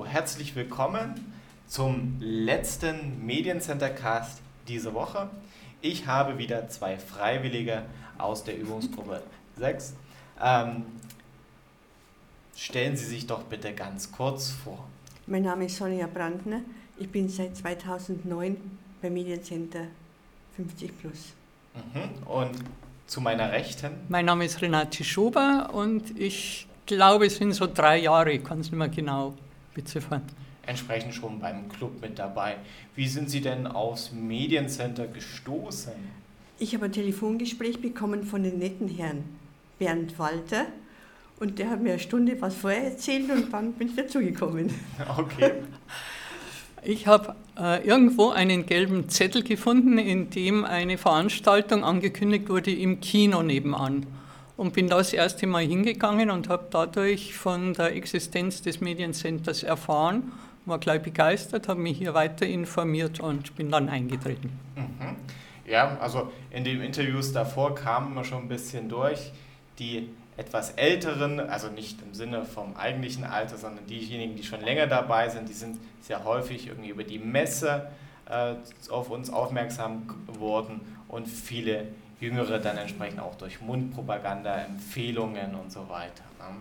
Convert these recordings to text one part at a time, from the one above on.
Hallo, herzlich willkommen zum letzten Mediencenter-Cast diese Woche. Ich habe wieder zwei Freiwillige aus der Übungsgruppe 6. Ähm, stellen Sie sich doch bitte ganz kurz vor. Mein Name ist Sonja Brandner. Ich bin seit 2009 beim Mediencenter 50 Plus. Mhm. Und zu meiner Rechten? Mein Name ist Renate Schober und ich glaube, es sind so drei Jahre, ich kann es nicht mehr genau beziffern. Entsprechend schon beim Club mit dabei. Wie sind Sie denn aufs Mediencenter gestoßen? Ich habe ein Telefongespräch bekommen von den netten Herrn Bernd Walter und der hat mir eine Stunde was vorher erzählt und dann bin ich dazugekommen. Okay. Ich habe äh, irgendwo einen gelben Zettel gefunden, in dem eine Veranstaltung angekündigt wurde im Kino nebenan. Und bin da das erste Mal hingegangen und habe dadurch von der Existenz des Mediencenters erfahren, war gleich begeistert, habe mich hier weiter informiert und bin dann eingetreten. Mhm. Ja, also in den Interviews davor kamen wir schon ein bisschen durch. Die etwas älteren, also nicht im Sinne vom eigentlichen Alter, sondern diejenigen, die schon länger dabei sind, die sind sehr häufig irgendwie über die Messe äh, auf uns aufmerksam geworden und viele Jüngere dann entsprechend auch durch Mundpropaganda, Empfehlungen und so weiter. Ne?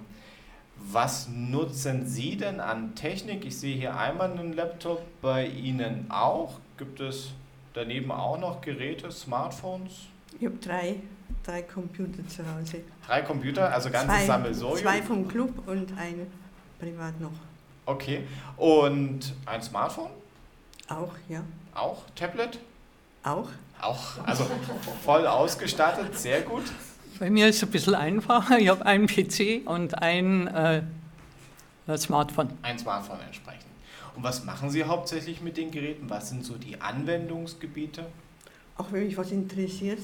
Was nutzen Sie denn an Technik? Ich sehe hier einmal einen Laptop, bei Ihnen auch. Gibt es daneben auch noch Geräte, Smartphones? Ich habe drei drei Computer zu Hause. Drei Computer, also ganzes zwei, Sammelsurium? Zwei vom Club und ein privat noch. Okay. Und ein Smartphone? Auch, ja. Auch? Tablet? Auch. Auch, also voll ausgestattet, sehr gut. Bei mir ist es ein bisschen einfacher. Ich habe einen PC und ein äh, Smartphone. Ein Smartphone entsprechend. Und was machen Sie hauptsächlich mit den Geräten? Was sind so die Anwendungsgebiete? Auch wenn mich was interessiert,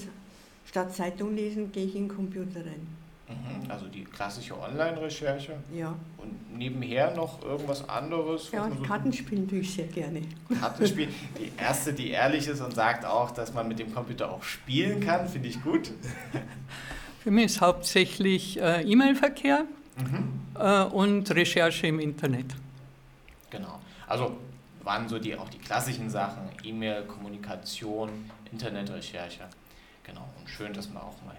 statt Zeitung lesen, gehe ich in den Computer rein. Mhm, also die klassische Online-Recherche. Ja. Und nebenher noch irgendwas anderes? Ja, und so Kartenspielen tue ich sehr gerne. Kartenspielen. Die erste, die ehrlich ist und sagt auch, dass man mit dem Computer auch spielen kann, finde ich gut. Für mich ist hauptsächlich äh, E-Mail-Verkehr mhm. äh, und Recherche im Internet. Genau. Also waren so die auch die klassischen Sachen, E-Mail, Kommunikation, Internetrecherche. Genau, und schön, dass wir auch mal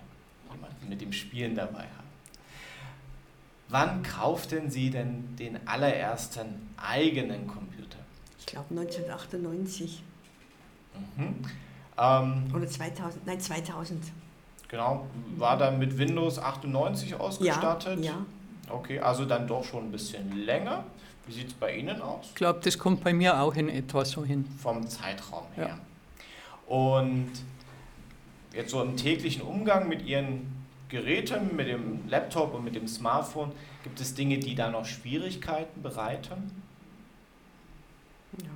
jemanden mit dem Spielen dabei haben. Wann kauften Sie denn den allerersten eigenen Computer? Ich glaube 1998. Mhm. Ähm, Oder 2000, nein 2000. Genau, war dann mit Windows 98 ausgestattet? Ja, ja. Okay, also dann doch schon ein bisschen länger. Wie sieht es bei Ihnen aus? Ich glaube, das kommt bei mir auch in etwa so hin. Vom Zeitraum her. Ja. Und jetzt so im täglichen Umgang mit Ihren Geräten, mit dem Laptop und mit dem Smartphone, gibt es Dinge, die da noch Schwierigkeiten bereiten? Ja.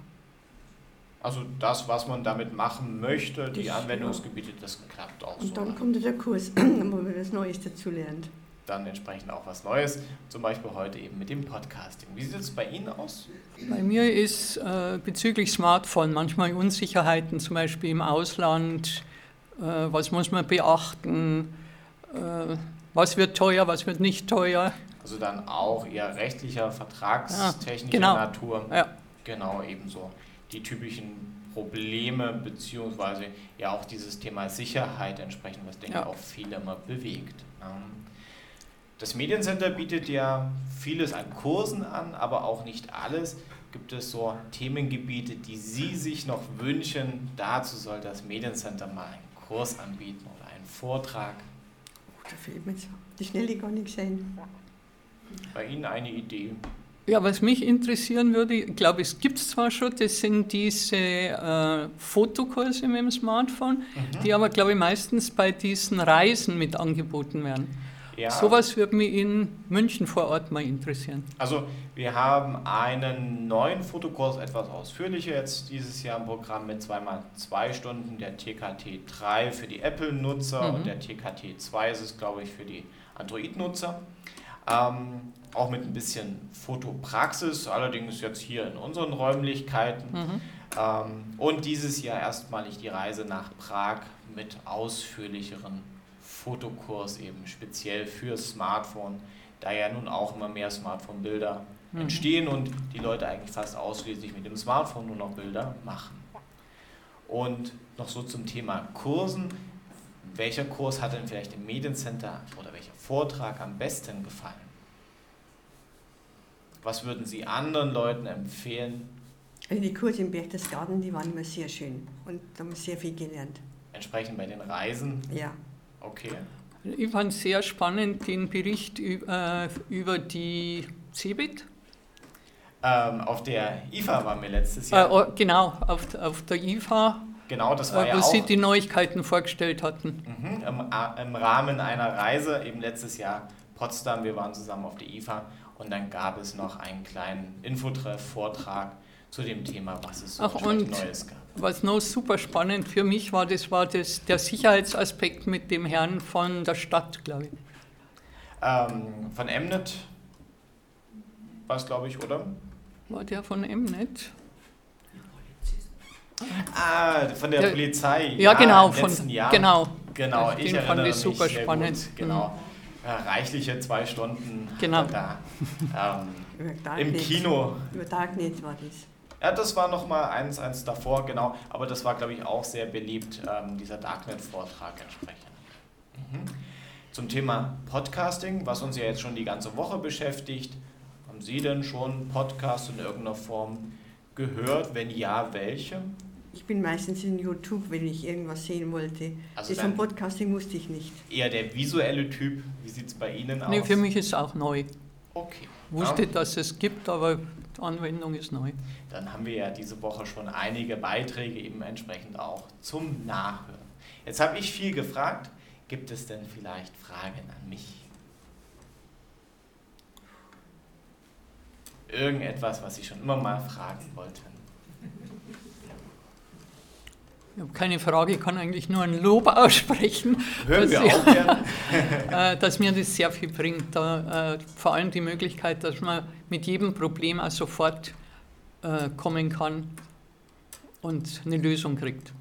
Also das, was man damit machen möchte, die Anwendungsgebiete, das klappt auch und so. Und dann ne? kommt der Kurs, wo man das Neues dazu lernt. Dann entsprechend auch was Neues, zum Beispiel heute eben mit dem Podcasting. Wie sieht es bei Ihnen aus? Bei mir ist äh, bezüglich Smartphone manchmal Unsicherheiten, zum Beispiel im Ausland äh, was muss man beachten, äh, was wird teuer, was wird nicht teuer. Also dann auch eher rechtlicher, vertragstechnischer ja, genau. Natur. Ja. Genau, ebenso. Die typischen Probleme, beziehungsweise ja auch dieses Thema Sicherheit entsprechend, was denke ich auch viele immer bewegt. Das Mediencenter bietet ja vieles an Kursen an, aber auch nicht alles. Gibt es so Themengebiete, die Sie sich noch wünschen? Dazu soll das Mediencenter mal ein Kurs anbieten oder einen Vortrag? Oh, da fehlt mir so die Schnelle gar nicht sein. Bei Ihnen eine Idee? Ja, was mich interessieren würde, ich glaube, es gibt es zwar schon, das sind diese äh, Fotokurse mit dem Smartphone, mhm. die aber, glaube ich, meistens bei diesen Reisen mit angeboten werden. Ja. Sowas würde mich in München vor Ort mal interessieren. Also wir haben einen neuen Fotokurs, etwas ausführlicher jetzt dieses Jahr im Programm mit zweimal zwei Stunden, der TKT 3 für die Apple-Nutzer mhm. und der TKT 2 ist es, glaube ich, für die Android-Nutzer. Ähm, auch mit ein bisschen Fotopraxis, allerdings jetzt hier in unseren Räumlichkeiten. Mhm. Ähm, und dieses Jahr erstmalig die Reise nach Prag mit ausführlicheren Fotokurs eben speziell für Smartphone, da ja nun auch immer mehr Smartphone-Bilder mhm. entstehen und die Leute eigentlich fast ausschließlich mit dem Smartphone nur noch Bilder machen. Und noch so zum Thema Kursen. Welcher Kurs hat denn vielleicht im Mediencenter oder welcher Vortrag am besten gefallen? Was würden Sie anderen Leuten empfehlen? Also die Kurse im Berchtesgaden, die waren immer sehr schön und da haben wir sehr viel gelernt. Entsprechend bei den Reisen? Ja. Okay. Ich fand sehr spannend den Bericht über, äh, über die CeBIT. Ähm, auf der IFA waren wir letztes Jahr. Äh, oh, genau, auf, auf der IFA. Genau, das war äh, ja wo auch. Sie die Neuigkeiten vorgestellt hatten. Mhm, im, im, Rahmen einer Reise, eben letztes Jahr Potsdam, wir waren zusammen auf der IFA und dann gab es noch einen kleinen Infotreff, Vortrag zu dem Thema, was es so Ach, und Neues gab. Was noch super spannend für mich war, das war das, der Sicherheitsaspekt mit dem Herrn von der Stadt, glaube ich. Ähm, von Emnet war es, glaube ich, oder? War der von Emnet? Ah, von der, der Polizei. Ja, ja genau. Von, Jahr. Genau. Genau, ich erinnere fand ich super mich spannend. Gut. Genau. Mhm. Reichliche zwei Stunden genau. da. Ähm, Im Kino. Über Darknet war das. Ja, das war noch mal eins, eins davor, genau. Aber das war, glaube ich, auch sehr beliebt, ähm, dieser Darknet-Vortrag entsprechend. Mhm. Zum Thema Podcasting, was uns ja jetzt schon die ganze Woche beschäftigt. Haben Sie denn schon Podcasts in irgendeiner Form gehört? Wenn ja, welche? Ich bin meistens in YouTube, wenn ich irgendwas sehen wollte. Also das vom Podcasting musste ich nicht. Eher der visuelle Typ. Wie sieht es bei Ihnen aus? Nee, für mich ist es auch neu. Okay. Wusste, ja. dass es gibt, aber die Anwendung ist neu. Dann haben wir ja diese Woche schon einige Beiträge eben entsprechend auch zum Nachhören. Jetzt habe ich viel gefragt. Gibt es denn vielleicht Fragen an mich? Irgendetwas, was Sie schon immer mal fragen wollten? Ich habe keine Frage, ich kann eigentlich nur ein Lob aussprechen. Hören wir auch gerne. Äh, dass mir das sehr viel bringt. Da, äh, vor allem die Möglichkeit, dass man mit jedem Problem auch sofort äh, kommen kann und eine Lösung kriegt.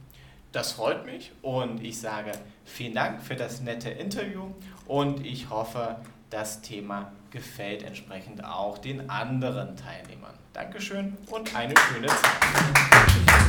Das freut mich und ich sage vielen Dank für das nette Interview und ich hoffe, das Thema gefällt entsprechend auch den anderen Teilnehmern. Dankeschön und eine schöne Zeit.